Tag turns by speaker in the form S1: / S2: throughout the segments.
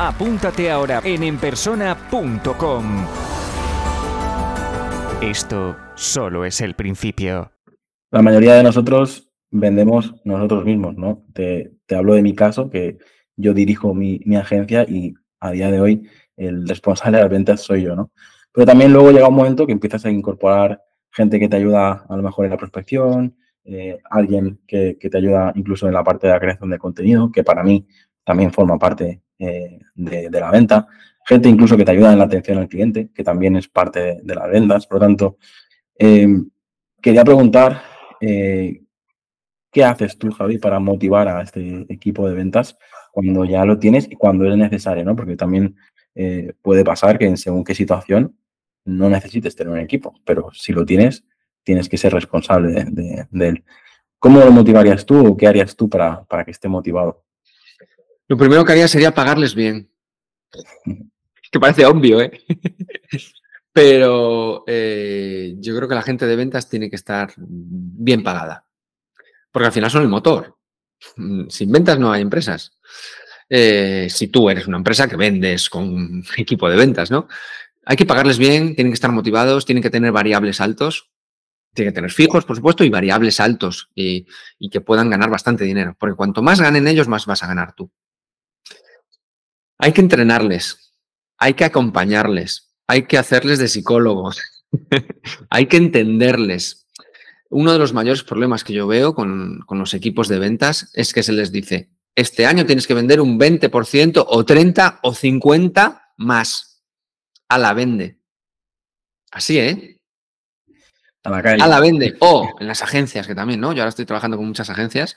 S1: apúntate ahora en enpersona.com. Esto solo es el principio.
S2: La mayoría de nosotros vendemos nosotros mismos, ¿no? Te, hablo de mi caso, que yo dirijo mi, agencia y a día de hoy el responsable de las ventas soy yo, ¿no? Pero también luego llega un momento que empiezas a incorporar gente que te ayuda a lo mejor en la prospección, eh, alguien que, te ayuda incluso en la parte de la creación de contenido, que para mí también forma parte eh, de, la venta, gente incluso que te ayuda en la atención al cliente, que también es parte de, las ventas. Por lo tanto, eh, quería preguntar, ¿qué haces tú, Javi, para motivar a este equipo de ventas cuando ya lo tienes y cuando es necesario? ¿no? Porque también puede pasar que en según qué situación no necesites tener un equipo, pero si lo tienes, tienes que ser responsable de, él. ¿Cómo lo motivarías tú o qué harías tú para, para que esté motivado?
S3: Lo primero que haría sería pagarles bien. que parece obvio, ¿eh? Pero eh, yo creo que la gente de ventas tiene que estar bien pagada. Porque al final son el motor. Sin ventas no hay empresas. Eh, si tú eres una empresa que vendes con equipo de ventas, ¿no? Hay que pagarles bien, tienen que estar motivados, tienen que tener variables altos, tienen que tener fijos, por supuesto, y variables altos y, que puedan ganar bastante dinero. Porque cuanto más ganen ellos, más vas a ganar tú. Hay que entrenarles, hay que acompañarles, hay que hacerles de psicólogos, hay que entenderles. Uno de los mayores problemas que yo veo con, con, los equipos de ventas es que se les dice, este año tienes que vender un 20% o 30 o 50 más a la vende. Así, ¿eh?
S2: A la calle.
S3: A la vende. O en las agencias, que también, ¿no? Yo ahora estoy trabajando con muchas agencias.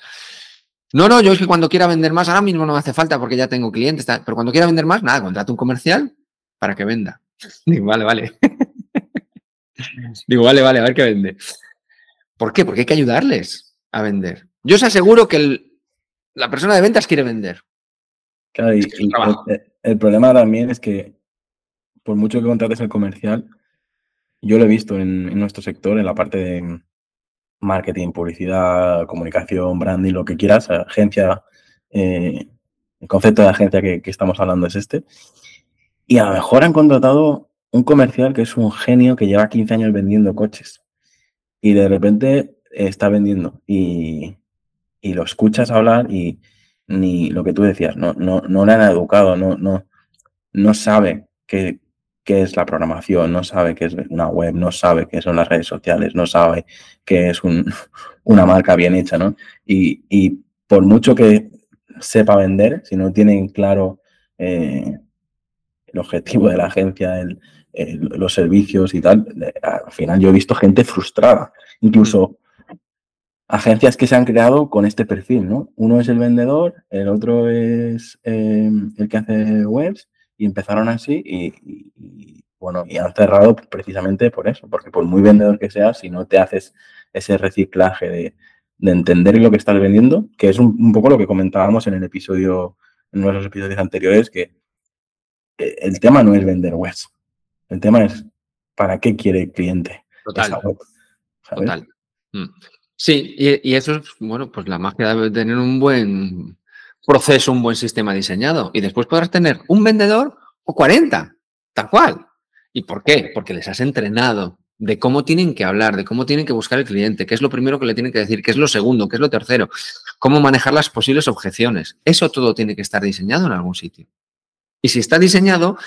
S3: No, no, yo es que cuando quiera vender más, ahora mismo no me hace falta porque ya tengo clientes, pero cuando quiera vender más, nada, contrato un comercial para que venda. Digo, vale, vale. Digo, vale, vale, a ver qué vende. ¿Por qué? Porque hay que ayudarles a vender. Yo os aseguro que la persona de ventas quiere vender.
S2: Claro, y, el, problema también es que por mucho que contrates el comercial, yo lo he visto en, nuestro sector, en la parte de marketing, publicidad, comunicación, branding, lo que quieras, agencia, eh, el concepto de agencia que, estamos hablando es este. Y a lo mejor han contratado un comercial que es un genio que lleva 15 años vendiendo coches y de repente está vendiendo y, lo escuchas hablar y ni lo que tú decías, no, no, no le han educado, no, no, no sabe que, qué es la programación, no sabe qué es una web, no sabe qué son las redes sociales, no sabe qué es una marca bien hecha, ¿no? Y, por mucho que sepa vender, si no tienen claro eh, el objetivo de la agencia, los servicios y tal, al final yo he visto gente frustrada, incluso agencias que se han creado con este perfil, ¿no? Uno es el vendedor, el otro es eh, el que hace webs y empezaron así y, bueno, y han cerrado precisamente por eso, porque por muy vendedor que seas, si no te haces ese reciclaje de, entender lo que estás vendiendo, que es un, poco lo que comentábamos en el episodio, en nuestros episodios anteriores, que eh, el tema no es vender webs, el tema es para qué quiere el cliente.
S3: Total. Total. Mm. Sí, y, y, eso es, bueno, pues la magia de tener un buen proceso, un buen sistema diseñado. Y después podrás tener un vendedor o 40, tal cual. ¿Y por qué? Porque les has entrenado de cómo tienen que hablar, de cómo tienen que buscar el cliente, qué es lo primero que le tienen que decir, qué es lo segundo, qué es lo tercero, cómo manejar las posibles objeciones. Eso todo tiene que estar diseñado en algún sitio. Y si está diseñado,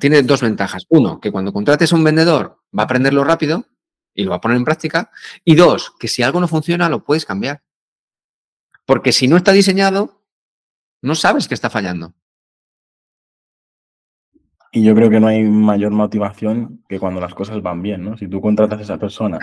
S3: tiene dos ventajas. Uno, que cuando contrates a un vendedor va a aprenderlo rápido y lo va a poner en práctica. Y dos, que si algo no funciona, lo puedes cambiar. Porque si no está diseñado, no sabes que está fallando.
S2: Y yo creo que no hay mayor motivación que cuando las cosas van bien, ¿no? Si tú contratas a esa persona,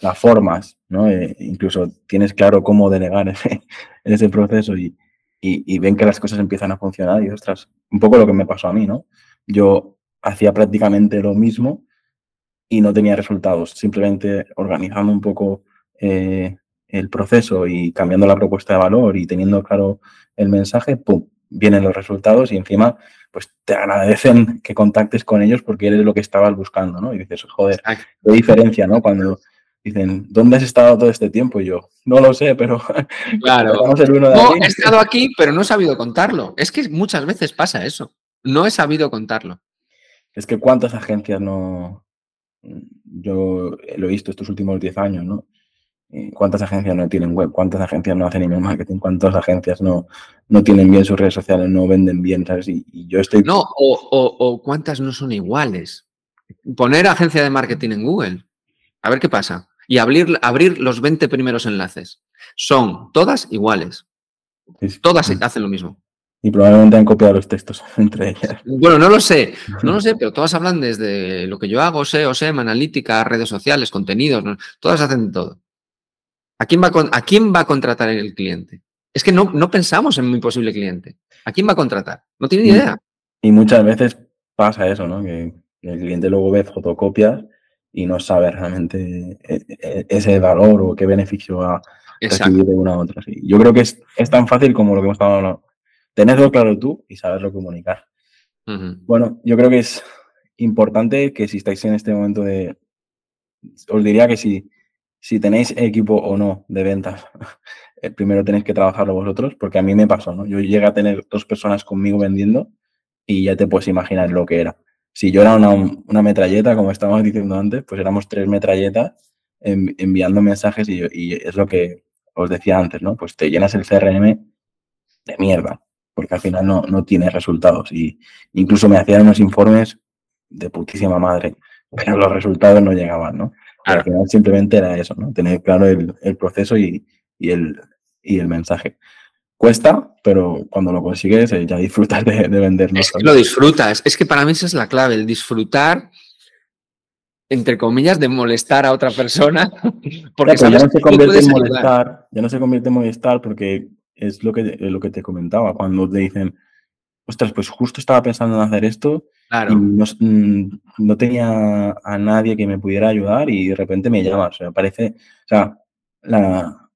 S2: la formas, ¿no? Eh, incluso tienes claro cómo delegar ese, ese proceso y, y, ven que las cosas empiezan a funcionar y, ostras, un poco lo que me pasó a mí, ¿no? Yo hacía prácticamente lo mismo y no tenía resultados. Simplemente organizando un poco eh, el proceso y cambiando la propuesta de valor y teniendo claro el mensaje, ¡pum! Vienen los resultados y encima pues te agradecen que contactes con ellos porque eres lo que estabas buscando, ¿no? Y dices, joder, qué diferencia, ¿no? Cuando dicen, ¿dónde has estado todo este tiempo? Y yo, no lo sé, pero...
S3: Claro. no, he estado aquí, pero no he sabido contarlo. Es que muchas veces pasa eso. No he sabido contarlo.
S2: Es que cuántas agencias no... Yo lo he visto estos últimos 10 años, ¿no? Eh, ¿Cuántas agencias no tienen web? ¿Cuántas agencias no hacen email marketing? ¿Cuántas agencias no, no tienen bien sus redes sociales, no venden bien? ¿sabes? Y, yo estoy...
S3: No, o, o, cuántas no son iguales. Poner agencia de marketing en Google. A ver qué pasa y abrir, abrir los 20 primeros enlaces. Son todas iguales. Todas hacen lo mismo.
S2: Y probablemente han copiado los textos entre ellas.
S3: Bueno, no lo sé, no lo sé, pero todas hablan desde lo que yo hago, SEO, SEM, analítica, redes sociales, contenidos, todas hacen todo. ¿A quién, va a, ¿A quién va a contratar el cliente? Es que no, no pensamos en mi posible cliente. ¿A quién va a contratar? No tiene ni idea.
S2: Y muchas veces pasa eso, ¿no? Que el cliente luego ve fotocopias y no sabe realmente eh, eh, ese valor o qué beneficio va a recibir de una a otra. Yo creo que es, tan fácil como lo que hemos estado hablando. Tenerlo claro tú y saberlo comunicar. Bueno, yo creo que es importante que si estáis en este momento de... Os diría que si, si tenéis equipo o no de ventas, eh, primero tenéis que trabajarlo vosotros, porque a mí me pasó, ¿no? Yo llegué a tener dos personas conmigo vendiendo y ya te puedes imaginar lo que era si yo era una, metralleta, como estábamos diciendo antes, pues éramos tres metralletas enviando mensajes y, es lo que os decía antes, ¿no? Pues te llenas el CRM de mierda, porque al final no, no tiene resultados. Y incluso me hacían unos informes de putísima madre, pero los resultados no llegaban, ¿no? Al final simplemente era eso, ¿no? Tener claro el, proceso y, el, y el mensaje. Cuesta, pero cuando lo consigues eh, ya disfrutas de, de venderlo.
S3: Es que lo disfrutas. Es que para mí esa es la clave, el disfrutar, entre comillas, de molestar a otra persona.
S2: Porque ya, no se convierte en molestar, ya no se convierte en molestar porque es lo que, lo que te comentaba, cuando te dicen, ostras, pues justo estaba pensando en hacer esto y no, mm, no, tenía a nadie que me pudiera ayudar y de repente me llamas. O sea, parece, o sea, la,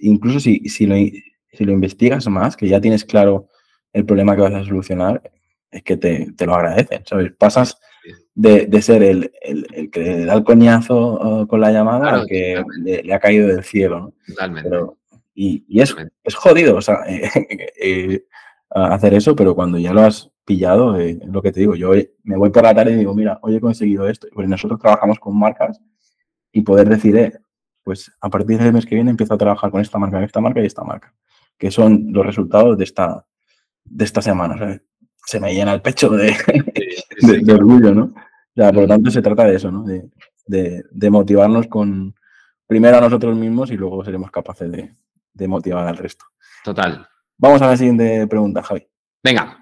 S2: incluso si, si lo si lo investigas más, que ya tienes claro el problema que vas a solucionar, es que te, lo agradecen, ¿sabes? Pasas de, ser el, que le da el coñazo con la llamada al que le, ha caído del cielo, ¿no?
S3: Totalmente.
S2: y, es, es, jodido, o sea, eh, hacer eso, pero cuando ya lo has pillado, eh, es lo que te digo, yo me voy por la tarde y digo, mira, hoy he conseguido esto, porque nosotros trabajamos con marcas y poder decir, eh, pues a partir del mes que viene empiezo a trabajar con esta marca, esta marca y esta marca que son los resultados de esta, de esta semana. se me llena el pecho de, orgullo, ¿no? por lo tanto, se trata de eso, ¿no? De, motivarnos con primero a nosotros mismos y luego seremos capaces de, motivar al resto.
S3: Total.
S2: Vamos a la siguiente pregunta, Javi.
S3: Venga.